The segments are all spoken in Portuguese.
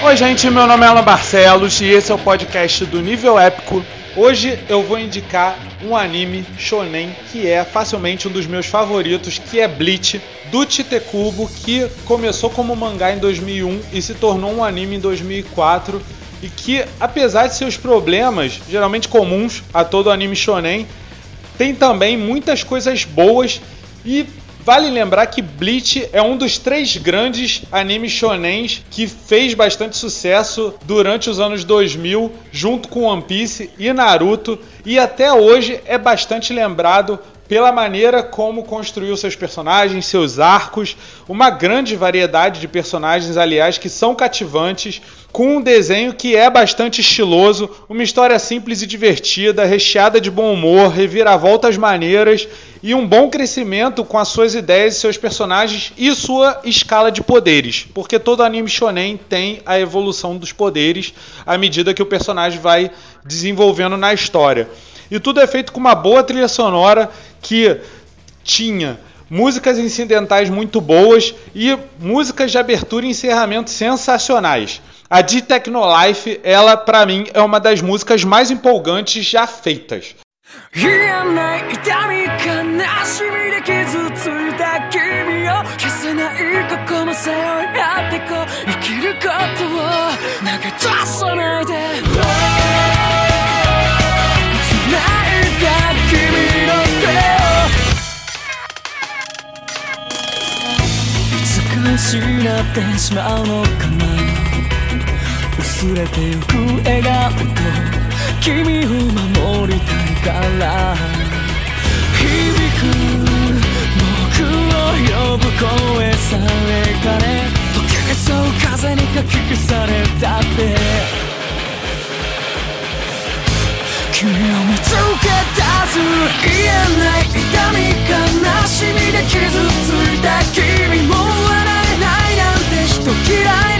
Oi, gente, meu nome é Alan Barcelos e esse é o podcast do Nível Épico. Hoje eu vou indicar um anime shonen que é facilmente um dos meus favoritos, que é Bleach, do Tite Kubo, que começou como mangá em 2001 e se tornou um anime em 2004 e que, apesar de seus problemas, geralmente comuns a todo anime shonen, tem também muitas coisas boas e Vale lembrar que Bleach é um dos três grandes animes shonens que fez bastante sucesso durante os anos 2000, junto com One Piece e Naruto, e até hoje é bastante lembrado pela maneira como construiu seus personagens, seus arcos, uma grande variedade de personagens, aliás, que são cativantes, com um desenho que é bastante estiloso, uma história simples e divertida, recheada de bom humor, reviravoltas maneiras e um bom crescimento com as suas ideias, seus personagens e sua escala de poderes, porque todo anime shonen tem a evolução dos poderes à medida que o personagem vai desenvolvendo na história. E tudo é feito com uma boa trilha sonora que tinha músicas incidentais muito boas e músicas de abertura e encerramento sensacionais. A de Technolife, ela para mim é uma das músicas mais empolgantes já feitas. ってしまうのかな。薄れてゆく笑顔と君を守りたいから。響く僕を呼ぶ声さえかね溶けそう風にかき消されたって。君を見つけたず言えない痛み悲しみで傷ついた君も。嫌い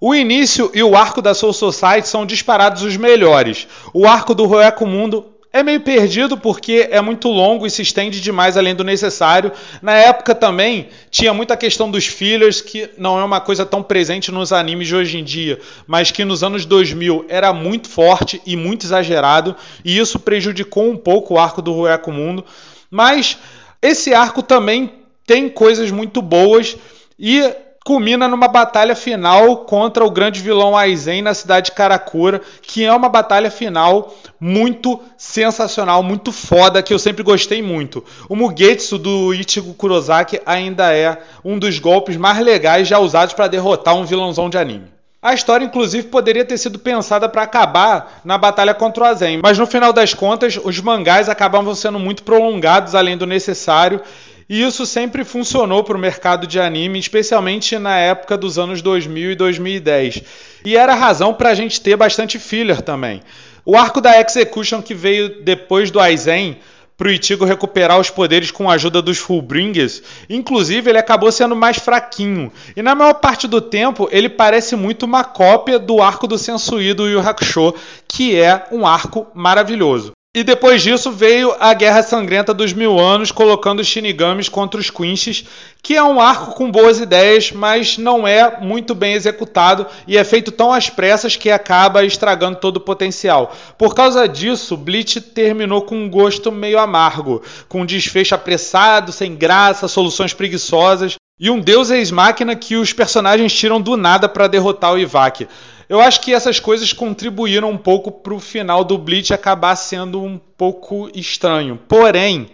O início e o arco da Soul Society são disparados os melhores. O arco do Roeco Mundo é meio perdido porque é muito longo e se estende demais além do necessário. Na época também tinha muita questão dos fillers, que não é uma coisa tão presente nos animes de hoje em dia, mas que nos anos 2000 era muito forte e muito exagerado, e isso prejudicou um pouco o arco do Roeco Mundo. Mas esse arco também tem coisas muito boas e culmina numa batalha final contra o grande vilão Aizen na cidade de Karakura, que é uma batalha final muito sensacional, muito foda, que eu sempre gostei muito. O Mugetsu do Ichigo Kurosaki ainda é um dos golpes mais legais já usados para derrotar um vilãozão de anime. A história, inclusive, poderia ter sido pensada para acabar na batalha contra o Azen, mas no final das contas, os mangás acabavam sendo muito prolongados além do necessário e isso sempre funcionou para o mercado de anime, especialmente na época dos anos 2000 e 2010. E era razão para a gente ter bastante filler também. O arco da Execution que veio depois do Aizen para o Ichigo recuperar os poderes com a ajuda dos Fullbringers, inclusive ele acabou sendo mais fraquinho. E na maior parte do tempo ele parece muito uma cópia do arco do Sensui do Yu Hakusho, que é um arco maravilhoso. E depois disso veio a Guerra Sangrenta dos Mil Anos, colocando os Shinigamis contra os Quinches, que é um arco com boas ideias, mas não é muito bem executado e é feito tão às pressas que acaba estragando todo o potencial. Por causa disso, Bleach terminou com um gosto meio amargo, com um desfecho apressado, sem graça, soluções preguiçosas e um deus ex-máquina que os personagens tiram do nada para derrotar o Ivaki. Eu acho que essas coisas contribuíram um pouco para o final do Bleach acabar sendo um pouco estranho. Porém,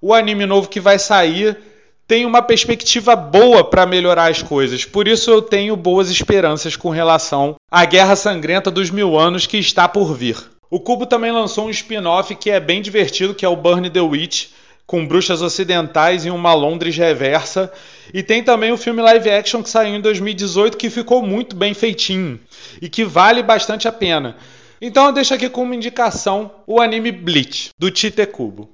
o anime novo que vai sair tem uma perspectiva boa para melhorar as coisas. Por isso eu tenho boas esperanças com relação à Guerra Sangrenta dos Mil Anos que está por vir. O Cubo também lançou um spin-off que é bem divertido, que é o Burn the Witch, com bruxas ocidentais e uma Londres reversa. E tem também o filme live action que saiu em 2018 que ficou muito bem feitinho e que vale bastante a pena. Então eu deixo aqui como indicação o anime Bleach, do Tite Kubo.